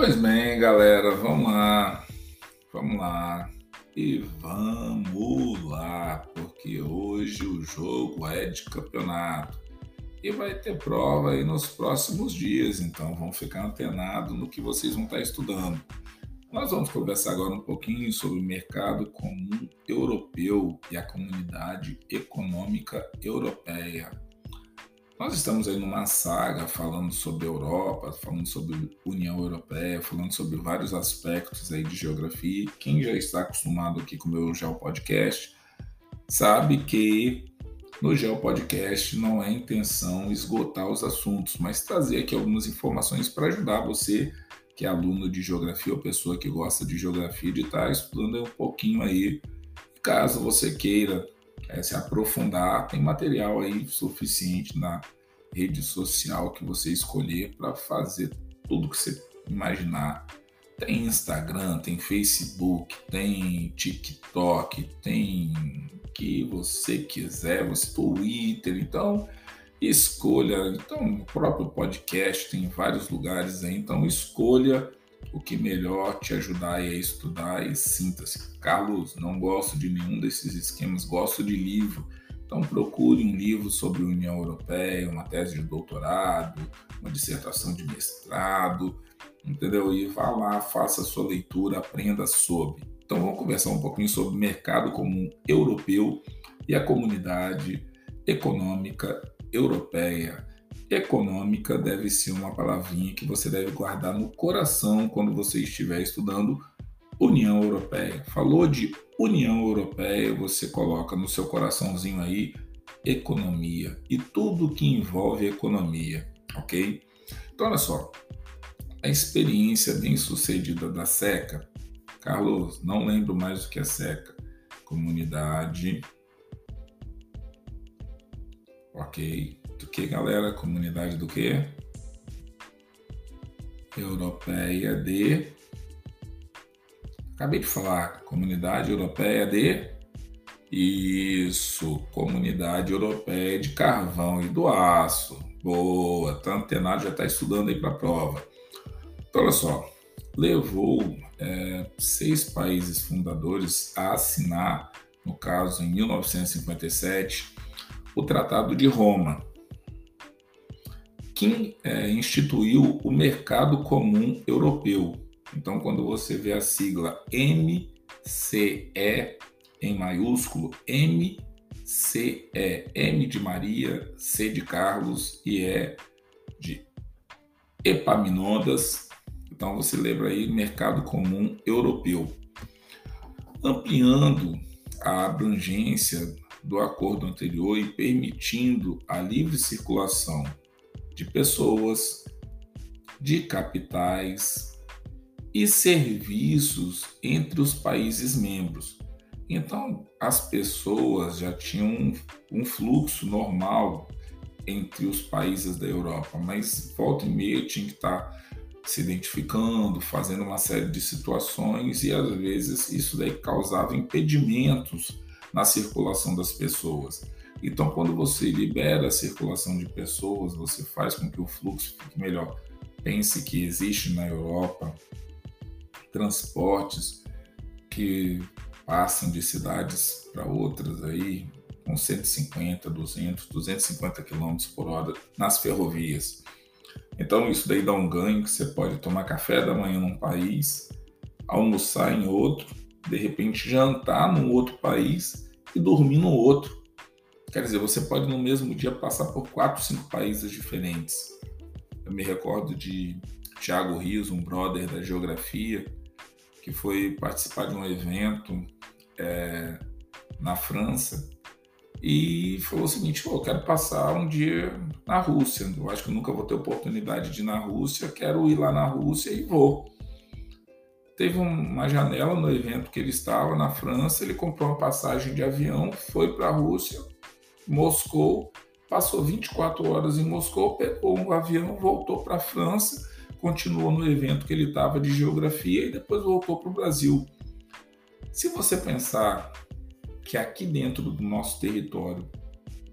Pois bem, galera, vamos lá, vamos lá e vamos lá, porque hoje o jogo é de campeonato e vai ter prova aí nos próximos dias, então vão ficar antenados no que vocês vão estar estudando. Nós vamos conversar agora um pouquinho sobre o mercado comum europeu e a comunidade econômica europeia. Nós estamos aí numa saga falando sobre Europa, falando sobre União Europeia, falando sobre vários aspectos aí de geografia. Quem já está acostumado aqui com o meu Geo Podcast sabe que no Geo Podcast não é intenção esgotar os assuntos, mas trazer aqui algumas informações para ajudar você que é aluno de geografia ou pessoa que gosta de geografia de estar estudando um pouquinho aí. Caso você queira é, se aprofundar, tem material aí suficiente na rede social que você escolher para fazer tudo que você imaginar. Tem Instagram, tem Facebook, tem TikTok, tem que você quiser, você Twitter, então escolha. Então, o próprio podcast tem vários lugares aí, então escolha o que melhor te ajudar a estudar e sinta-se. Carlos, não gosto de nenhum desses esquemas, gosto de livro. Então procure um livro sobre a União Europeia, uma tese de doutorado, uma dissertação de mestrado, entendeu? E vá lá, faça a sua leitura, aprenda sobre. Então vamos conversar um pouquinho sobre o mercado comum europeu e a comunidade econômica europeia. Econômica deve ser uma palavrinha que você deve guardar no coração quando você estiver estudando União Europeia. Falou de União Europeia, você coloca no seu coraçãozinho aí economia e tudo que envolve economia, ok? Então, olha só, a experiência bem sucedida da SECA, Carlos, não lembro mais o que é SECA, comunidade, ok? Do que, galera? Comunidade do que? Europeia de Acabei de falar, Comunidade Europeia de. Isso, Comunidade Europeia de Carvão e do Aço. Boa, tá antenado, já está estudando aí para a prova. Então, olha só, levou é, seis países fundadores a assinar, no caso em 1957, o Tratado de Roma, que é, instituiu o Mercado Comum Europeu, então, quando você vê a sigla MCE em maiúsculo, MCE, M de Maria, C de Carlos e E de Epaminondas. Então, você lembra aí mercado comum europeu. Ampliando a abrangência do acordo anterior e permitindo a livre circulação de pessoas, de capitais, e serviços entre os países membros. Então, as pessoas já tinham um, um fluxo normal entre os países da Europa, mas volta e meia tinha que estar se identificando, fazendo uma série de situações e às vezes isso daí causava impedimentos na circulação das pessoas. Então, quando você libera a circulação de pessoas, você faz com que o fluxo fique melhor. Pense que existe na Europa transportes que passam de cidades para outras aí com 150, 200, 250 km por hora nas ferrovias. Então isso daí dá um ganho que você pode tomar café da manhã num país, almoçar em outro, de repente jantar num outro país e dormir no outro. Quer dizer, você pode no mesmo dia passar por quatro, cinco países diferentes. Eu me recordo de Tiago Rios, um brother da geografia, que foi participar de um evento é, na França e falou o seguinte: eu quero passar um dia na Rússia. Eu acho que eu nunca vou ter oportunidade de ir na Rússia, quero ir lá na Rússia e vou. Teve uma janela no evento que ele estava na França, ele comprou uma passagem de avião, foi para a Rússia, Moscou, passou 24 horas em Moscou, pegou um avião, voltou para a França continuou no evento que ele estava de geografia e depois voltou para o Brasil. Se você pensar que aqui dentro do nosso território,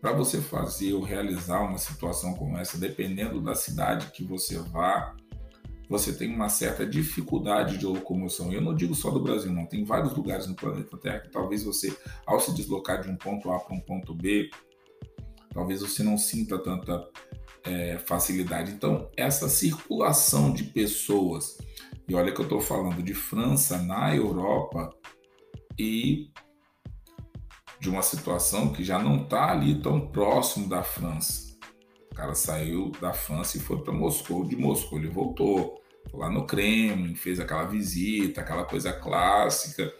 para você fazer ou realizar uma situação como essa, dependendo da cidade que você vá, você tem uma certa dificuldade de locomoção. Eu não digo só do Brasil, não. Tem vários lugares no planeta Terra que talvez você, ao se deslocar de um ponto A para um ponto B, talvez você não sinta tanta é, facilidade. Então, essa circulação de pessoas, e olha que eu estou falando de França na Europa e de uma situação que já não está ali tão próximo da França. O cara saiu da França e foi para Moscou, de Moscou ele voltou, lá no Kremlin, fez aquela visita, aquela coisa clássica,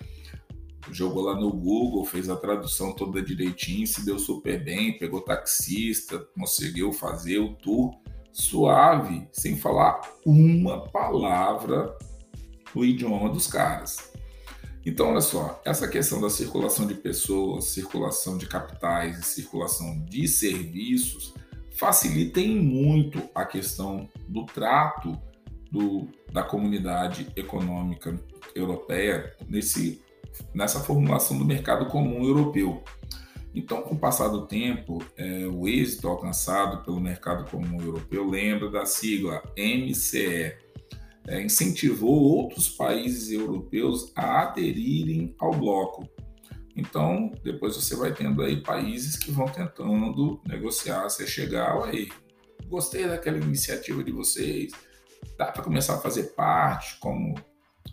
jogou lá no Google, fez a tradução toda direitinho, se deu super bem, pegou taxista, conseguiu fazer o tour suave, sem falar uma palavra no idioma dos caras. Então, olha só, essa questão da circulação de pessoas, circulação de capitais e circulação de serviços facilitem muito a questão do trato do, da comunidade econômica europeia nesse, nessa formulação do mercado comum europeu. Então, com o passar do tempo, é, o êxito alcançado pelo mercado comum europeu lembra da sigla MCE, é, incentivou outros países europeus a aderirem ao bloco. Então, depois você vai tendo aí países que vão tentando negociar, você chegar, aí, gostei daquela iniciativa de vocês, dá para começar a fazer parte como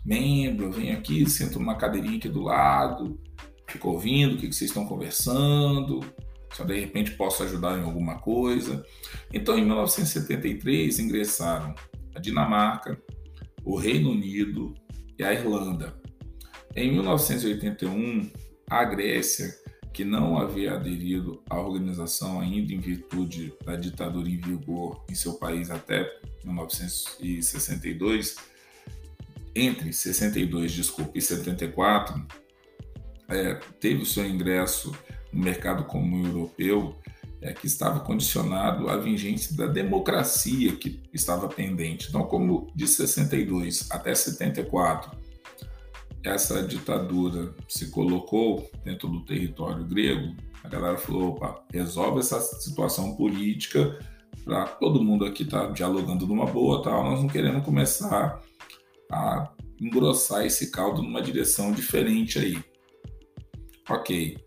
membro, vem aqui, sento numa cadeirinha aqui do lado, fico ouvindo o que vocês estão conversando, só de repente posso ajudar em alguma coisa. Então, em 1973, ingressaram a Dinamarca, o Reino Unido e a Irlanda. Em 1981, a Grécia, que não havia aderido à organização ainda em virtude da ditadura em vigor em seu país até 1962, entre 62, desculpe, e 74, é, teve o seu ingresso no mercado comum europeu é, que estava condicionado à vigência da democracia que estava pendente. Então, como de 62 até 74, essa ditadura se colocou dentro do território grego, a galera falou: opa, resolve essa situação política para todo mundo aqui estar tá dialogando numa boa, tal. Nós não queremos começar a engrossar esse caldo numa direção diferente aí. Ok.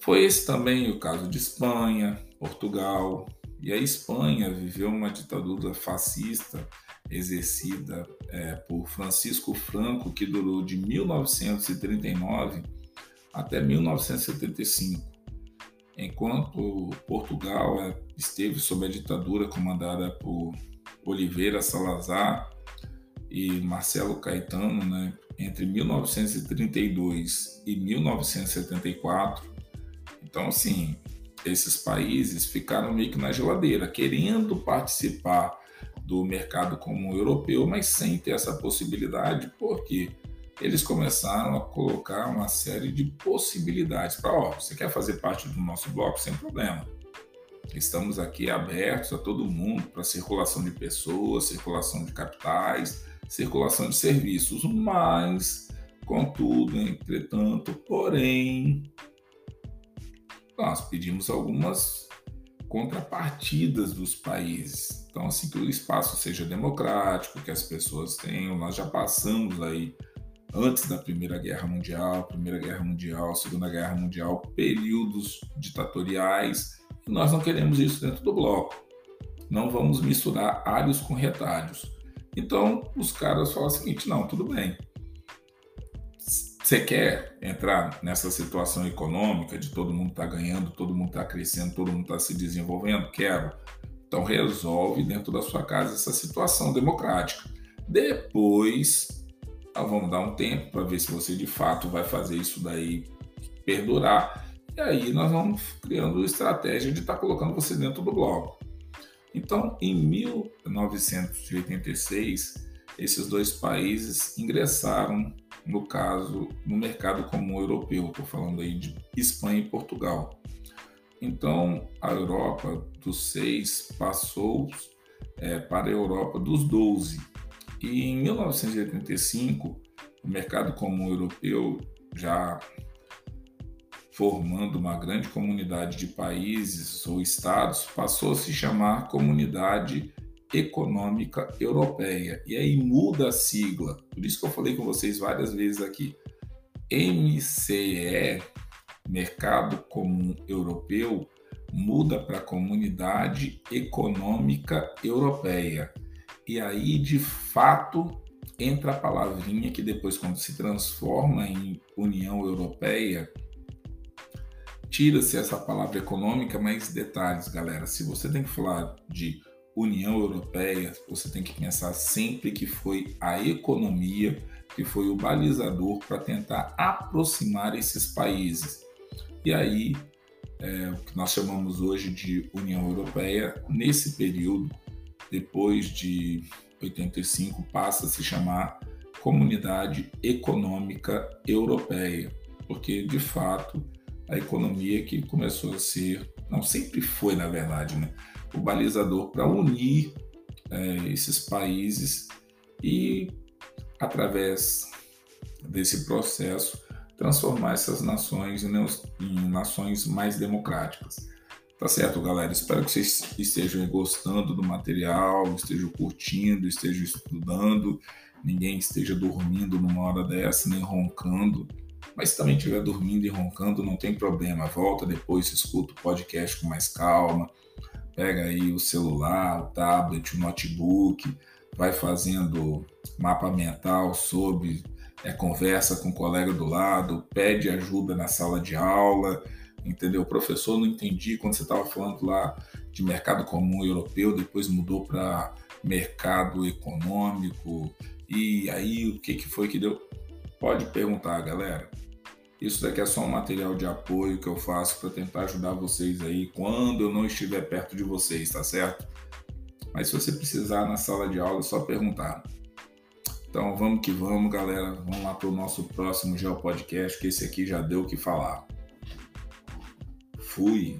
Foi esse também o caso de Espanha, Portugal, e a Espanha viveu uma ditadura fascista exercida é, por Francisco Franco, que durou de 1939 até 1975, enquanto Portugal é, esteve sob a ditadura comandada por Oliveira Salazar e Marcelo Caetano, né, entre 1932 e 1974, então, assim, esses países ficaram meio que na geladeira, querendo participar do mercado comum europeu, mas sem ter essa possibilidade, porque eles começaram a colocar uma série de possibilidades para, ó, você quer fazer parte do nosso bloco sem problema. Estamos aqui abertos a todo mundo para circulação de pessoas, circulação de capitais, circulação de serviços, mas, contudo, entretanto, porém, nós pedimos algumas contrapartidas dos países. Então, assim, que o espaço seja democrático, que as pessoas tenham. Nós já passamos aí, antes da Primeira Guerra Mundial, Primeira Guerra Mundial, Segunda Guerra Mundial, períodos ditatoriais, e nós não queremos isso dentro do bloco. Não vamos misturar alhos com retalhos. Então, os caras falam o seguinte: não, tudo bem, você quer entrar nessa situação econômica de todo mundo tá ganhando, todo mundo está crescendo, todo mundo está se desenvolvendo? Quero. Então resolve dentro da sua casa essa situação democrática. Depois, nós vamos dar um tempo para ver se você de fato vai fazer isso daí perdurar. E aí nós vamos criando estratégia de estar tá colocando você dentro do bloco. Então, em 1986, esses dois países ingressaram no caso, no mercado comum europeu, estou falando aí de Espanha e Portugal. Então, a Europa dos seis passou é, para a Europa dos 12. E em 1985, o mercado comum europeu, já formando uma grande comunidade de países ou estados, passou a se chamar Comunidade Econômica Europeia. E aí muda a sigla. Por isso que eu falei com vocês várias vezes aqui. MCE, Mercado Comum Europeu, muda para Comunidade Econômica Europeia. E aí, de fato, entra a palavrinha que depois, quando se transforma em União Europeia, tira-se essa palavra econômica, mas detalhes, galera. Se você tem que falar de União Europeia, você tem que pensar sempre que foi a economia que foi o balizador para tentar aproximar esses países. E aí, é, o que nós chamamos hoje de União Europeia, nesse período, depois de 85, passa a se chamar Comunidade Econômica Europeia, porque de fato a economia que começou a ser, não sempre foi na verdade, né, o balizador para unir é, esses países e através desse processo transformar essas nações em, nações mais democráticas. Tá certo, galera? Espero que vocês estejam gostando do material, estejam curtindo, estejam estudando, ninguém esteja dormindo numa hora dessa, nem roncando. Mas se também estiver dormindo e roncando, não tem problema. Volta depois, escuta o podcast com mais calma. Pega aí o celular, o tablet, o notebook, vai fazendo mapa mental sobre, é, conversa com o colega do lado, pede ajuda na sala de aula entendeu? Professor não entendi quando você estava falando lá de mercado comum europeu, depois mudou para mercado econômico, e aí o que, que foi que deu? Pode perguntar, galera. Isso daqui é só um material de apoio que eu faço para tentar ajudar vocês aí quando eu não estiver perto de vocês, tá certo? Mas se você precisar na sala de aula, é só perguntar. Então vamos que vamos, galera. Vamos lá para o nosso próximo Geopodcast, que esse aqui já deu o que falar. Fui.